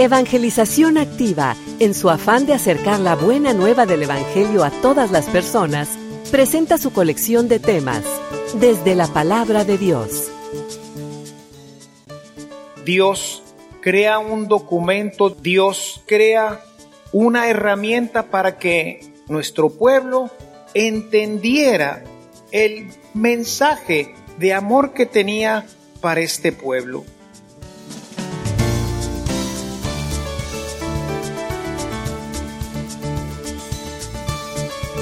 Evangelización Activa, en su afán de acercar la buena nueva del Evangelio a todas las personas, presenta su colección de temas, desde la palabra de Dios. Dios crea un documento, Dios crea una herramienta para que nuestro pueblo entendiera el mensaje de amor que tenía para este pueblo.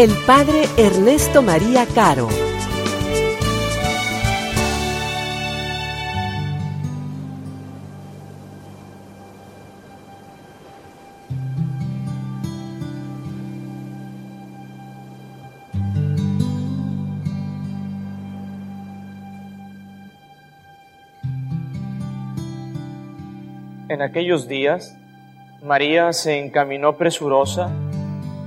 el Padre Ernesto María Caro. En aquellos días, María se encaminó presurosa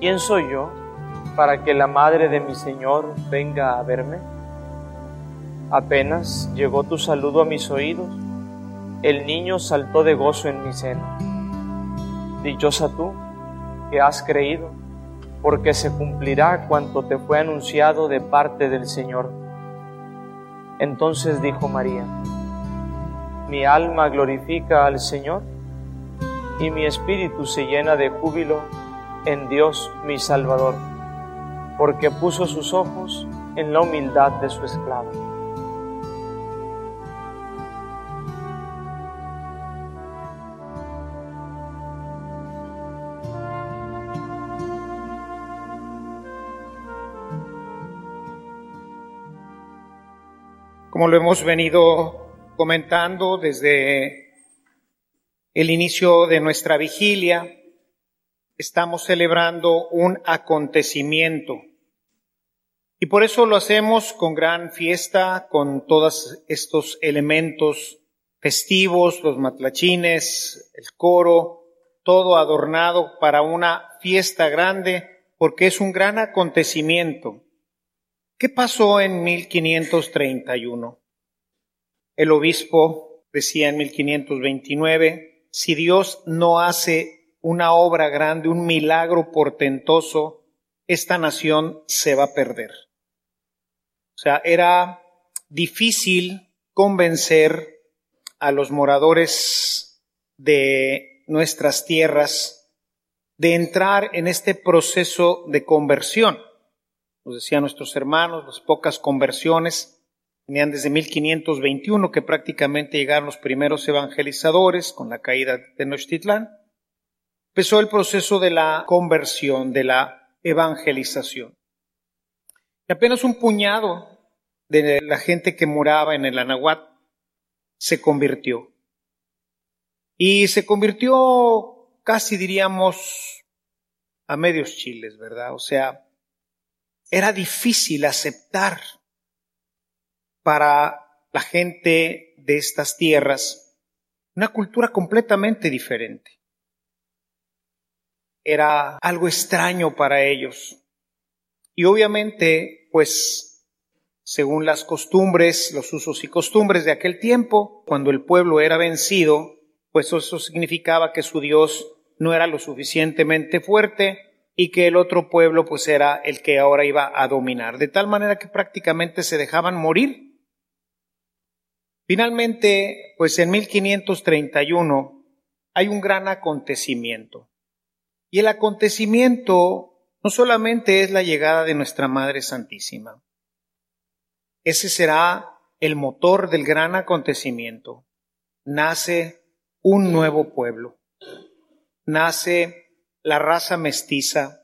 ¿Quién soy yo para que la madre de mi Señor venga a verme? Apenas llegó tu saludo a mis oídos, el niño saltó de gozo en mi seno. Dichosa tú que has creído, porque se cumplirá cuanto te fue anunciado de parte del Señor. Entonces dijo María, mi alma glorifica al Señor y mi espíritu se llena de júbilo en Dios mi Salvador, porque puso sus ojos en la humildad de su esclavo. Como lo hemos venido comentando desde el inicio de nuestra vigilia, estamos celebrando un acontecimiento. Y por eso lo hacemos con gran fiesta, con todos estos elementos festivos, los matlachines, el coro, todo adornado para una fiesta grande, porque es un gran acontecimiento. ¿Qué pasó en 1531? El obispo decía en 1529, si Dios no hace una obra grande, un milagro portentoso, esta nación se va a perder. O sea, era difícil convencer a los moradores de nuestras tierras de entrar en este proceso de conversión. Nos decían nuestros hermanos, las pocas conversiones Tenían desde 1521 que prácticamente llegaron los primeros evangelizadores con la caída de Tenochtitlán. Empezó el proceso de la conversión, de la evangelización. Y apenas un puñado de la gente que moraba en el Anahuat se convirtió. Y se convirtió casi diríamos a medios chiles, ¿verdad? O sea, era difícil aceptar para la gente de estas tierras una cultura completamente diferente. Era algo extraño para ellos. Y obviamente, pues, según las costumbres, los usos y costumbres de aquel tiempo, cuando el pueblo era vencido, pues eso significaba que su Dios no era lo suficientemente fuerte y que el otro pueblo pues era el que ahora iba a dominar, de tal manera que prácticamente se dejaban morir Finalmente, pues en 1531 hay un gran acontecimiento. Y el acontecimiento no solamente es la llegada de nuestra Madre Santísima. Ese será el motor del gran acontecimiento. Nace un nuevo pueblo. Nace la raza mestiza.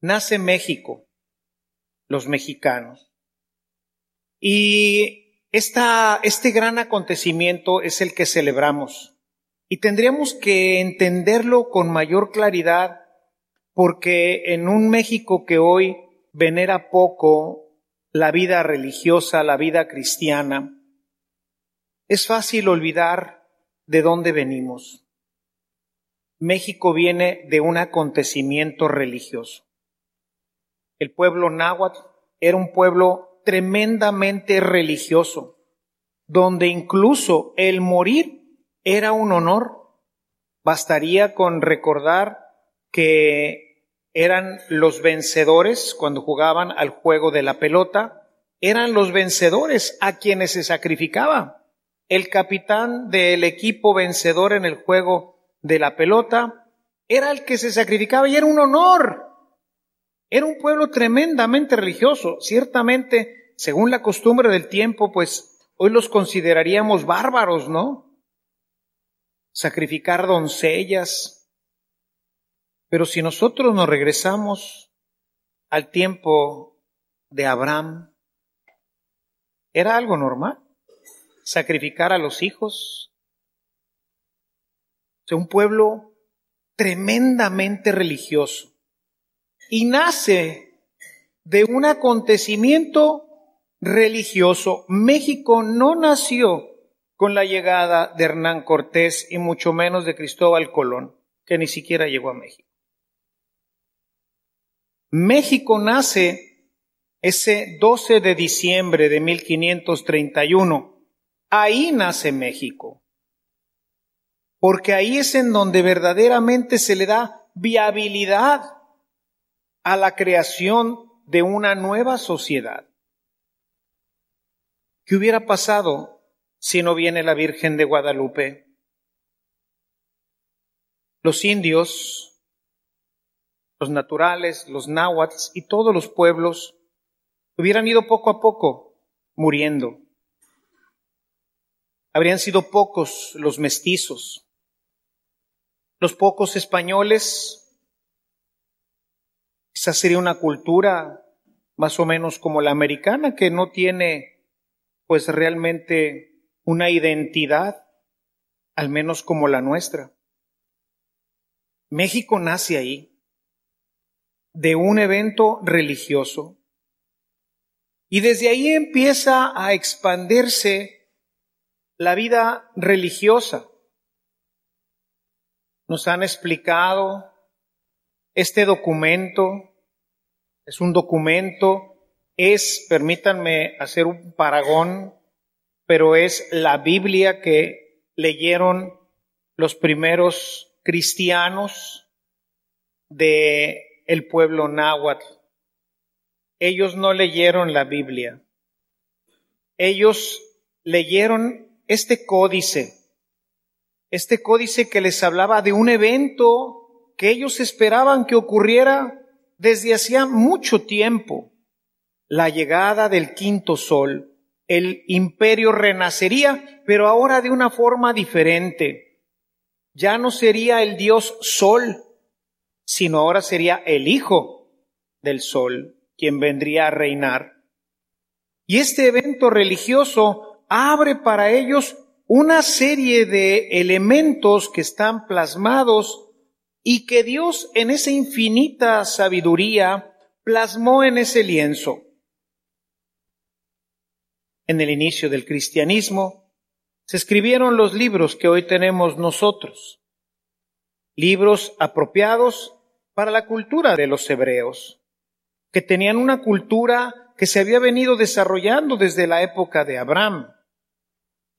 Nace México, los mexicanos. Y esta, este gran acontecimiento es el que celebramos. Y tendríamos que entenderlo con mayor claridad porque en un México que hoy venera poco la vida religiosa, la vida cristiana, es fácil olvidar de dónde venimos. México viene de un acontecimiento religioso. El pueblo náhuatl era un pueblo tremendamente religioso, donde incluso el morir era un honor. Bastaría con recordar que eran los vencedores cuando jugaban al juego de la pelota, eran los vencedores a quienes se sacrificaba. El capitán del equipo vencedor en el juego de la pelota era el que se sacrificaba y era un honor. Era un pueblo tremendamente religioso. Ciertamente, según la costumbre del tiempo, pues hoy los consideraríamos bárbaros, ¿no? Sacrificar doncellas, pero si nosotros nos regresamos al tiempo de Abraham, era algo normal sacrificar a los hijos. O un pueblo tremendamente religioso. Y nace de un acontecimiento religioso. México no nació con la llegada de Hernán Cortés y mucho menos de Cristóbal Colón, que ni siquiera llegó a México. México nace ese 12 de diciembre de 1531. Ahí nace México. Porque ahí es en donde verdaderamente se le da viabilidad a la creación de una nueva sociedad. ¿Qué hubiera pasado si no viene la Virgen de Guadalupe? Los indios los naturales, los náhuatl y todos los pueblos hubieran ido poco a poco muriendo. Habrían sido pocos los mestizos, los pocos españoles. Esa sería una cultura más o menos como la americana que no tiene pues realmente una identidad, al menos como la nuestra. México nace ahí de un evento religioso. Y desde ahí empieza a expandirse la vida religiosa. Nos han explicado este documento, es un documento, es, permítanme hacer un paragón, pero es la Biblia que leyeron los primeros cristianos de el pueblo náhuatl. Ellos no leyeron la Biblia. Ellos leyeron este códice, este códice que les hablaba de un evento que ellos esperaban que ocurriera desde hacía mucho tiempo, la llegada del quinto sol. El imperio renacería, pero ahora de una forma diferente. Ya no sería el dios sol, sino ahora sería el Hijo del Sol quien vendría a reinar. Y este evento religioso abre para ellos una serie de elementos que están plasmados y que Dios en esa infinita sabiduría plasmó en ese lienzo. En el inicio del cristianismo se escribieron los libros que hoy tenemos nosotros, libros apropiados para la cultura de los hebreos, que tenían una cultura que se había venido desarrollando desde la época de Abraham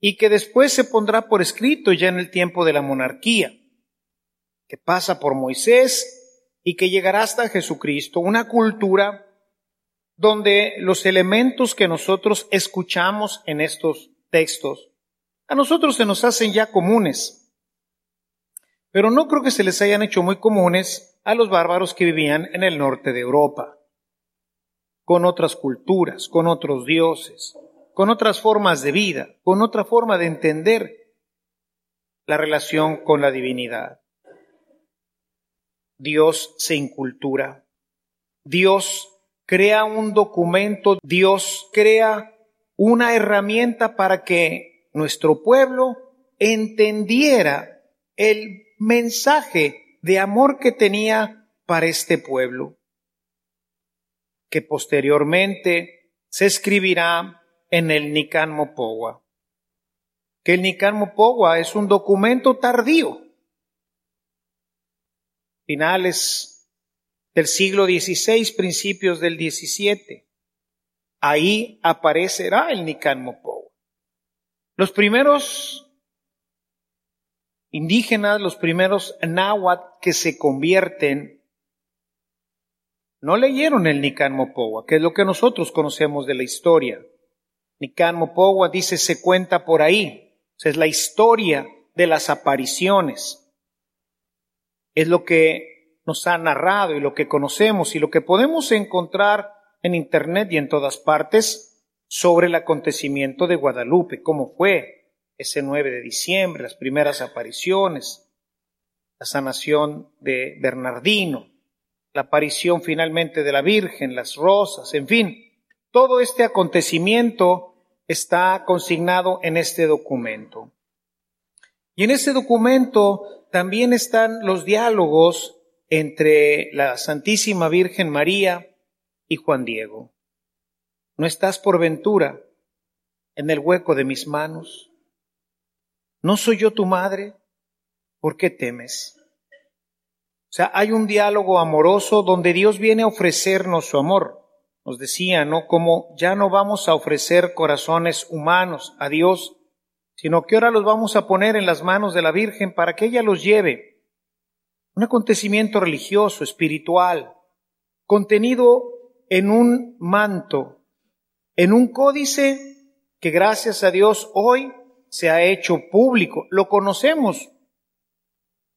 y que después se pondrá por escrito ya en el tiempo de la monarquía, que pasa por Moisés y que llegará hasta Jesucristo, una cultura donde los elementos que nosotros escuchamos en estos textos a nosotros se nos hacen ya comunes. pero no creo que se les hayan hecho muy comunes a los bárbaros que vivían en el norte de Europa, con otras culturas, con otros dioses, con otras formas de vida, con otra forma de entender la relación con la divinidad. Dios se incultura, Dios crea un documento, Dios crea una herramienta para que nuestro pueblo entendiera el mensaje de amor que tenía para este pueblo, que posteriormente se escribirá en el Nican Mopowa, que el Nican Mopowa es un documento tardío, finales del siglo XVI, principios del XVII. Ahí aparecerá el Nican Mopowa. Los primeros indígenas, los primeros náhuatl que se convierten, no leyeron el Nican Mopowa, que es lo que nosotros conocemos de la historia. Nican Mopowa dice se cuenta por ahí. es la historia de las apariciones. Es lo que nos ha narrado y lo que conocemos y lo que podemos encontrar en Internet y en todas partes sobre el acontecimiento de Guadalupe, cómo fue, ese 9 de diciembre, las primeras apariciones, la sanación de Bernardino, la aparición finalmente de la Virgen, las rosas, en fin, todo este acontecimiento está consignado en este documento. Y en ese documento también están los diálogos entre la Santísima Virgen María y Juan Diego. ¿No estás por ventura en el hueco de mis manos? ¿No soy yo tu madre? ¿Por qué temes? O sea, hay un diálogo amoroso donde Dios viene a ofrecernos su amor. Nos decía, ¿no? Como ya no vamos a ofrecer corazones humanos a Dios, sino que ahora los vamos a poner en las manos de la Virgen para que ella los lleve. Un acontecimiento religioso, espiritual, contenido en un manto, en un códice que gracias a Dios hoy se ha hecho público, lo conocemos.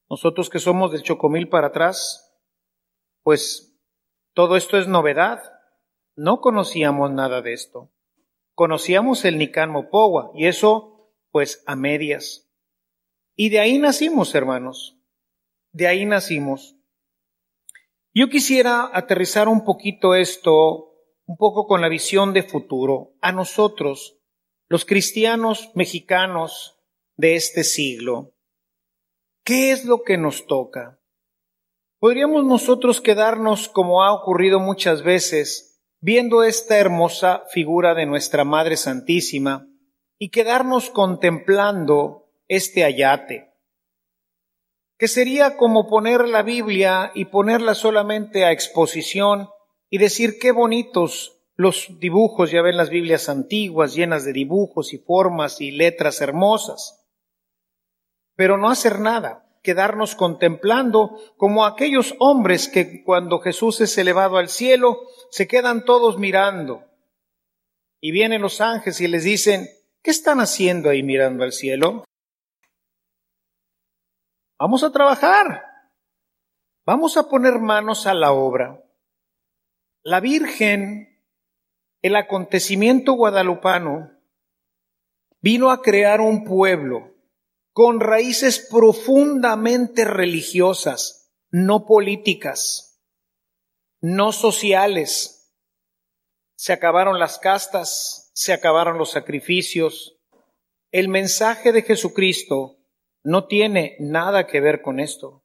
Nosotros que somos del Chocomil para atrás, pues todo esto es novedad. No conocíamos nada de esto. Conocíamos el Nican Mopowa y eso pues a medias. Y de ahí nacimos, hermanos. De ahí nacimos. Yo quisiera aterrizar un poquito esto, un poco con la visión de futuro, a nosotros, los cristianos mexicanos de este siglo, ¿qué es lo que nos toca? ¿Podríamos nosotros quedarnos, como ha ocurrido muchas veces, viendo esta hermosa figura de nuestra Madre Santísima y quedarnos contemplando este ayate? Que sería como poner la Biblia y ponerla solamente a exposición y decir qué bonitos los dibujos, ya ven las Biblias antiguas llenas de dibujos y formas y letras hermosas. Pero no hacer nada, quedarnos contemplando como aquellos hombres que cuando Jesús es elevado al cielo se quedan todos mirando. Y vienen los ángeles y les dicen, ¿qué están haciendo ahí mirando al cielo? Vamos a trabajar. Vamos a poner manos a la obra. La Virgen el acontecimiento guadalupano vino a crear un pueblo con raíces profundamente religiosas, no políticas, no sociales. Se acabaron las castas, se acabaron los sacrificios. El mensaje de Jesucristo no tiene nada que ver con esto.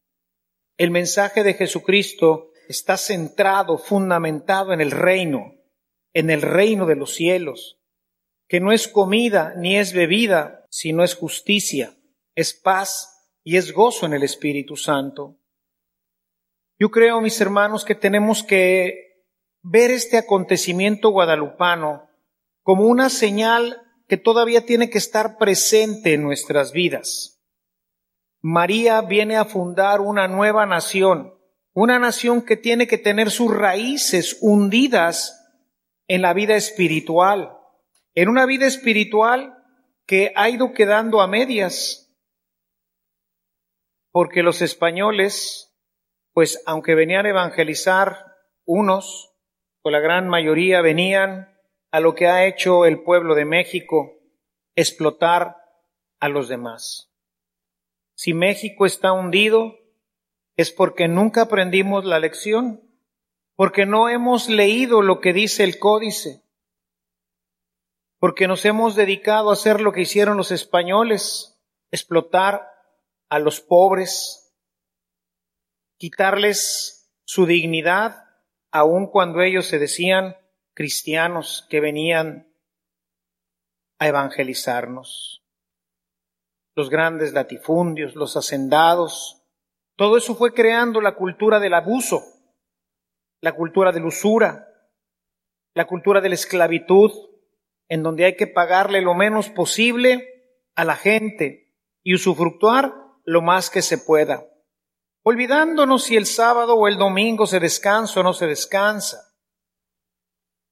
El mensaje de Jesucristo está centrado, fundamentado en el reino, en el reino de los cielos, que no es comida ni es bebida, sino es justicia, es paz y es gozo en el Espíritu Santo. Yo creo, mis hermanos, que tenemos que ver este acontecimiento guadalupano como una señal que todavía tiene que estar presente en nuestras vidas. María viene a fundar una nueva nación, una nación que tiene que tener sus raíces hundidas en la vida espiritual, en una vida espiritual que ha ido quedando a medias. porque los españoles, pues aunque venían a evangelizar unos, o la gran mayoría venían a lo que ha hecho el pueblo de México, explotar a los demás. Si México está hundido, es porque nunca aprendimos la lección, porque no hemos leído lo que dice el códice, porque nos hemos dedicado a hacer lo que hicieron los españoles, explotar a los pobres, quitarles su dignidad, aun cuando ellos se decían cristianos que venían a evangelizarnos. Los grandes latifundios, los hacendados, todo eso fue creando la cultura del abuso, la cultura de la usura, la cultura de la esclavitud, en donde hay que pagarle lo menos posible a la gente y usufructuar lo más que se pueda, olvidándonos si el sábado o el domingo se descansa o no se descansa,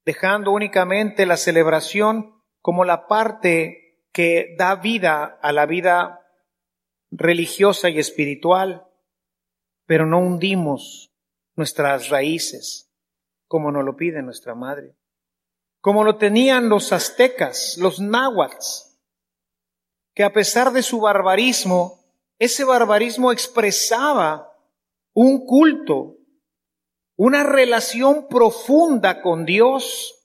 dejando únicamente la celebración como la parte que da vida a la vida religiosa y espiritual, pero no hundimos nuestras raíces como nos lo pide nuestra madre como lo tenían los aztecas, los náhuatls, que a pesar de su barbarismo, ese barbarismo expresaba un culto, una relación profunda con Dios.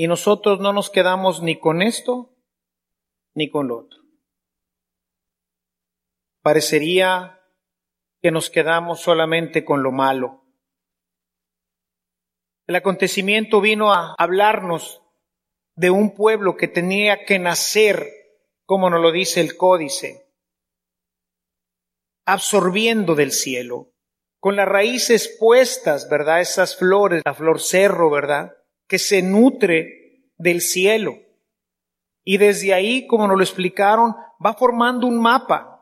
Y nosotros no nos quedamos ni con esto ni con lo otro. Parecería que nos quedamos solamente con lo malo el acontecimiento vino a hablarnos de un pueblo que tenía que nacer, como nos lo dice el códice, absorbiendo del cielo, con las raíces puestas, ¿verdad? Esas flores, la flor cerro, ¿verdad? Que se nutre del cielo. Y desde ahí, como nos lo explicaron, va formando un mapa.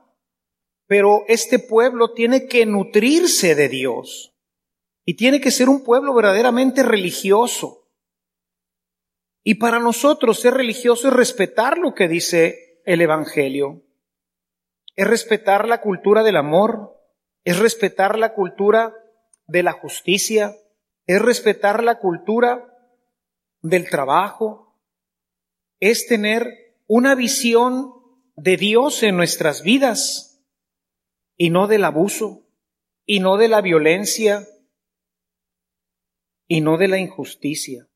Pero este pueblo tiene que nutrirse de Dios. Y tiene que ser un pueblo verdaderamente religioso. Y para nosotros ser religioso es respetar lo que dice el Evangelio. Es respetar la cultura del amor, es respetar la cultura de la justicia, es respetar la cultura del trabajo, es tener una visión de Dios en nuestras vidas y no del abuso y no de la violencia y no de la injusticia.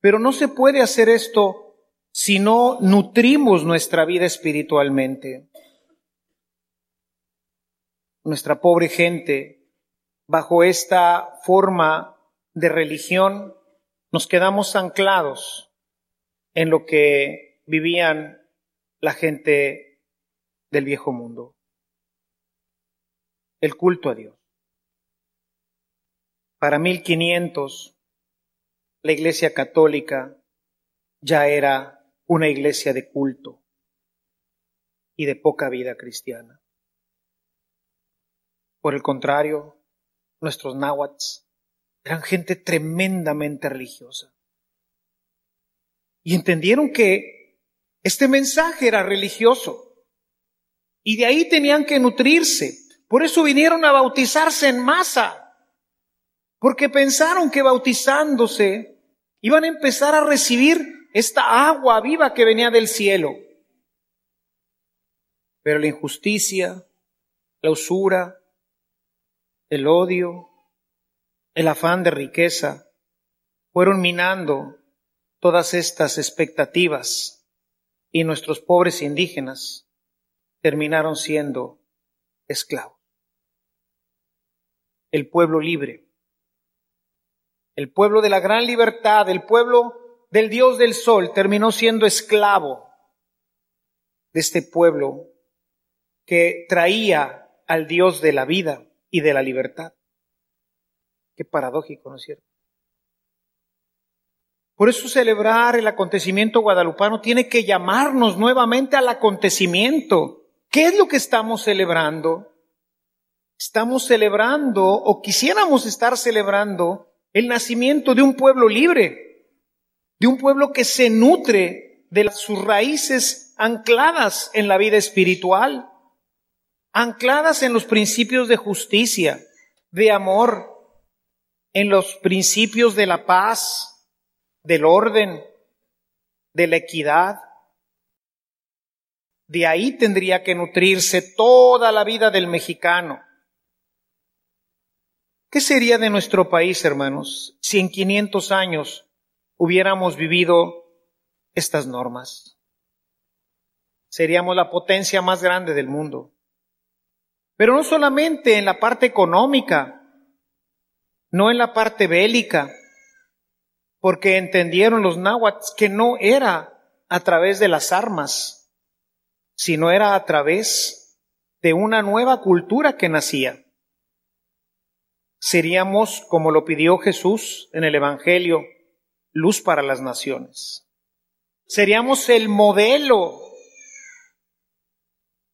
Pero no se puede hacer esto si no nutrimos nuestra vida espiritualmente. Nuestra pobre gente, bajo esta forma de religión, nos quedamos anclados en lo que vivían la gente del viejo mundo. El culto a Dios. Para 1500, la Iglesia Católica ya era una iglesia de culto y de poca vida cristiana. Por el contrario, nuestros náhuatls eran gente tremendamente religiosa. Y entendieron que este mensaje era religioso. Y de ahí tenían que nutrirse. Por eso vinieron a bautizarse en masa porque pensaron que bautizándose iban a empezar a recibir esta agua viva que venía del cielo. Pero la injusticia, la usura, el odio, el afán de riqueza fueron minando todas estas expectativas y nuestros pobres indígenas terminaron siendo esclavos. El pueblo libre el pueblo de la gran libertad, el pueblo del Dios del Sol, terminó siendo esclavo de este pueblo que traía al Dios de la vida y de la libertad. Qué paradójico, ¿no es cierto? Por eso celebrar el acontecimiento guadalupano tiene que llamarnos nuevamente al acontecimiento. ¿Qué es lo que estamos celebrando? Estamos celebrando o quisiéramos estar celebrando el nacimiento de un pueblo libre, de un pueblo que se nutre de sus raíces ancladas en la vida espiritual, ancladas en los principios de justicia, de amor, en los principios de la paz, del orden, de la equidad. De ahí tendría que nutrirse toda la vida del mexicano. ¿Qué sería de nuestro país, hermanos, si en 500 años hubiéramos vivido estas normas? Seríamos la potencia más grande del mundo. Pero no solamente en la parte económica, no en la parte bélica, porque entendieron los náhuatl que no era a través de las armas, sino era a través de una nueva cultura que nacía. Seríamos, como lo pidió Jesús en el Evangelio, luz para las naciones. Seríamos el modelo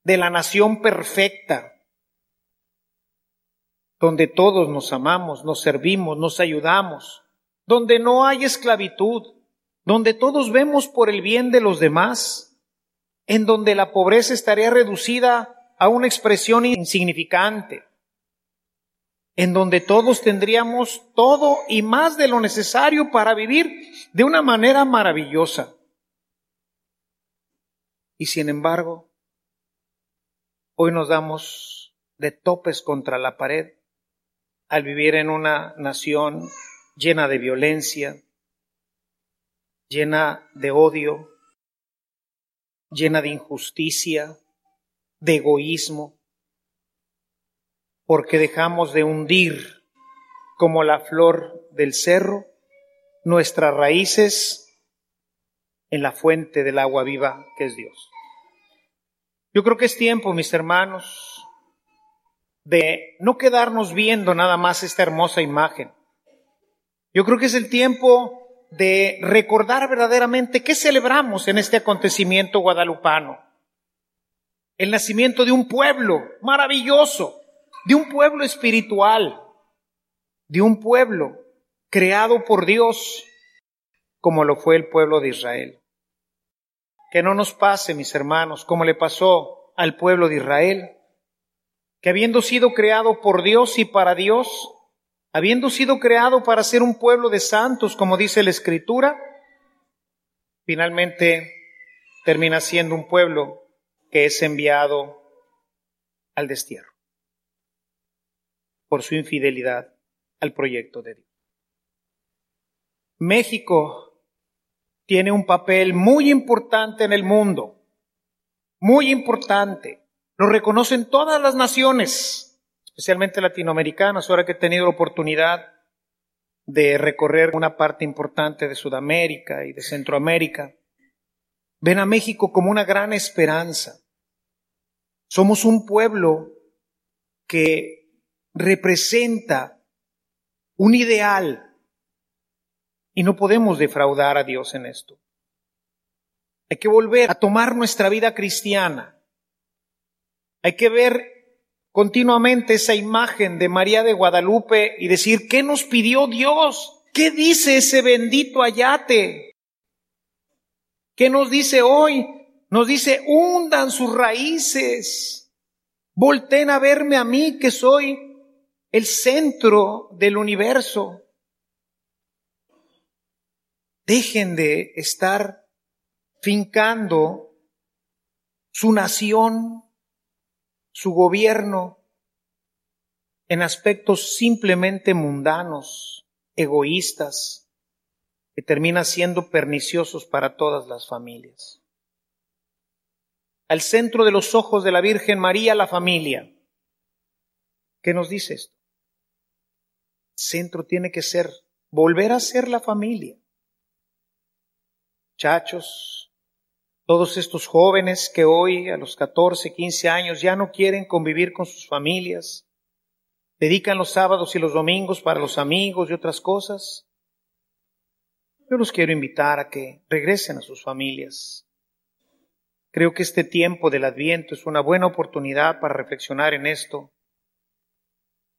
de la nación perfecta, donde todos nos amamos, nos servimos, nos ayudamos, donde no hay esclavitud, donde todos vemos por el bien de los demás, en donde la pobreza estaría reducida a una expresión insignificante, en donde todos tendríamos todo y más de lo necesario para vivir de una manera maravillosa. Y sin embargo, hoy nos damos de topes contra la pared al vivir en una nación llena de violencia, llena de odio, llena de injusticia, de egoísmo, porque dejamos de hundir como la flor del cerro nuestras raíces en la fuente del agua viva que es Dios. Yo creo que es tiempo, mis hermanos, de no quedarnos viendo nada más esta hermosa imagen. Yo creo que es el tiempo de recordar verdaderamente qué celebramos en este acontecimiento guadalupano. El nacimiento de un pueblo maravilloso, de un pueblo espiritual, de un pueblo creado por Dios como lo fue el pueblo de Israel. Que no nos pase, mis hermanos, como le pasó al pueblo de Israel, que habiendo sido creado por Dios y para Dios, habiendo sido creado para ser un pueblo de santos, como dice la Escritura, finalmente termina siendo un pueblo que es enviado al destierro por su infidelidad al proyecto de Dios. México tiene un papel muy importante en el mundo, muy importante. Lo reconocen todas las naciones, especialmente latinoamericanas, ahora que he tenido la oportunidad de recorrer una parte importante de Sudamérica y de Centroamérica. Ven a México como una gran esperanza. Somos un pueblo que representa un ideal y no podemos defraudar a Dios en esto. Hay que volver a tomar nuestra vida cristiana hay que ver continuamente esa imagen de María de Guadalupe y decir, ¿qué nos pidió Dios? ¿Qué dice ese bendito ayate? ¿Qué nos dice hoy? Nos dice, hundan sus raíces, volten a verme a mí que soy el centro del universo. Dejen de estar fincando su nación su gobierno en aspectos simplemente mundanos, egoístas, que terminan siendo perniciosos para todas las familias. Al centro de los ojos de la Virgen María, la familia. ¿Qué nos dice esto? Centro tiene que ser, volver a ser la familia. Chachos, todos estos jóvenes que hoy a los 14, 15 años ya no quieren convivir con sus familias, dedican los sábados y los domingos para los amigos y otras cosas. Yo los quiero invitar a que regresen a sus familias. Creo que este tiempo del Adviento es una buena oportunidad para reflexionar en esto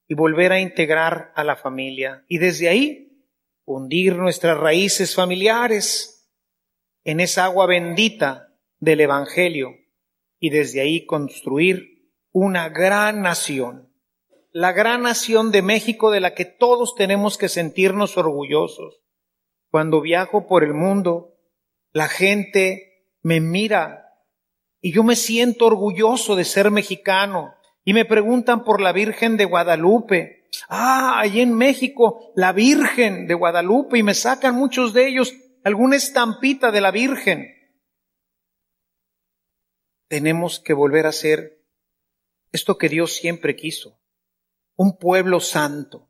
y volver a integrar a la familia y desde ahí hundir nuestras raíces familiares en esa agua bendita del Evangelio y desde ahí construir una gran nación, la gran nación de México de la que todos tenemos que sentirnos orgullosos. Cuando viajo por el mundo, la gente me mira y yo me siento orgulloso de ser mexicano y me preguntan por la Virgen de Guadalupe. Ah, allí en México, la Virgen de Guadalupe y me sacan muchos de ellos alguna estampita de la Virgen. Tenemos que volver a ser esto que Dios siempre quiso, un pueblo santo,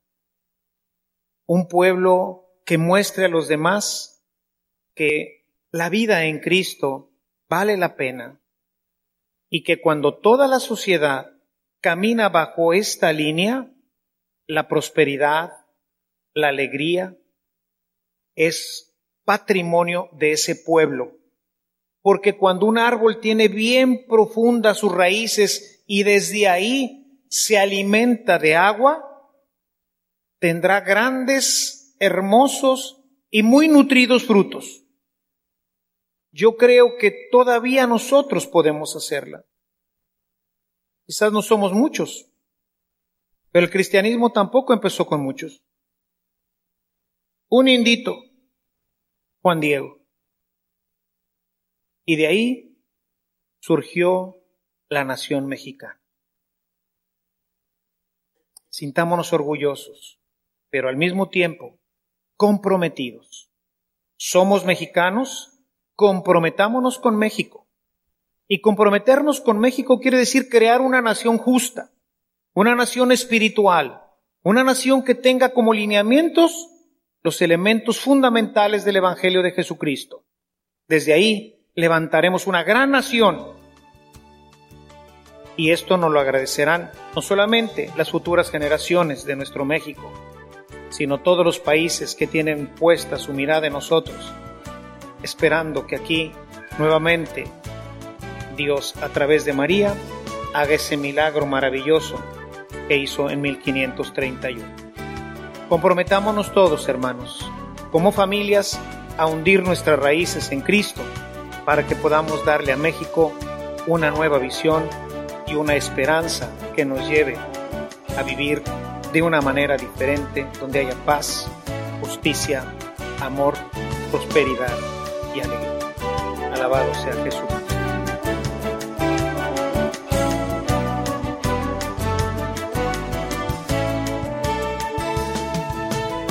un pueblo que muestre a los demás que la vida en Cristo vale la pena y que cuando toda la sociedad camina bajo esta línea, la prosperidad, la alegría, es patrimonio de ese pueblo. Porque cuando un árbol tiene bien profundas sus raíces y desde ahí se alimenta de agua, tendrá grandes, hermosos y muy nutridos frutos. Yo creo que todavía nosotros podemos hacerla. Quizás no somos muchos, pero el cristianismo tampoco empezó con muchos. Un indito, Juan Diego. Y de ahí surgió la nación mexicana. Sintámonos orgullosos, pero al mismo tiempo comprometidos. Somos mexicanos, comprometámonos con México. Y comprometernos con México quiere decir crear una nación justa, una nación espiritual, una nación que tenga como lineamientos los elementos fundamentales del Evangelio de Jesucristo. Desde ahí levantaremos una gran nación y esto nos lo agradecerán no solamente las futuras generaciones de nuestro México, sino todos los países que tienen puesta su mirada en nosotros, esperando que aquí nuevamente Dios a través de María haga ese milagro maravilloso que hizo en 1531. Comprometámonos todos, hermanos, como familias, a hundir nuestras raíces en Cristo para que podamos darle a México una nueva visión y una esperanza que nos lleve a vivir de una manera diferente, donde haya paz, justicia, amor, prosperidad y alegría. Alabado sea Jesús.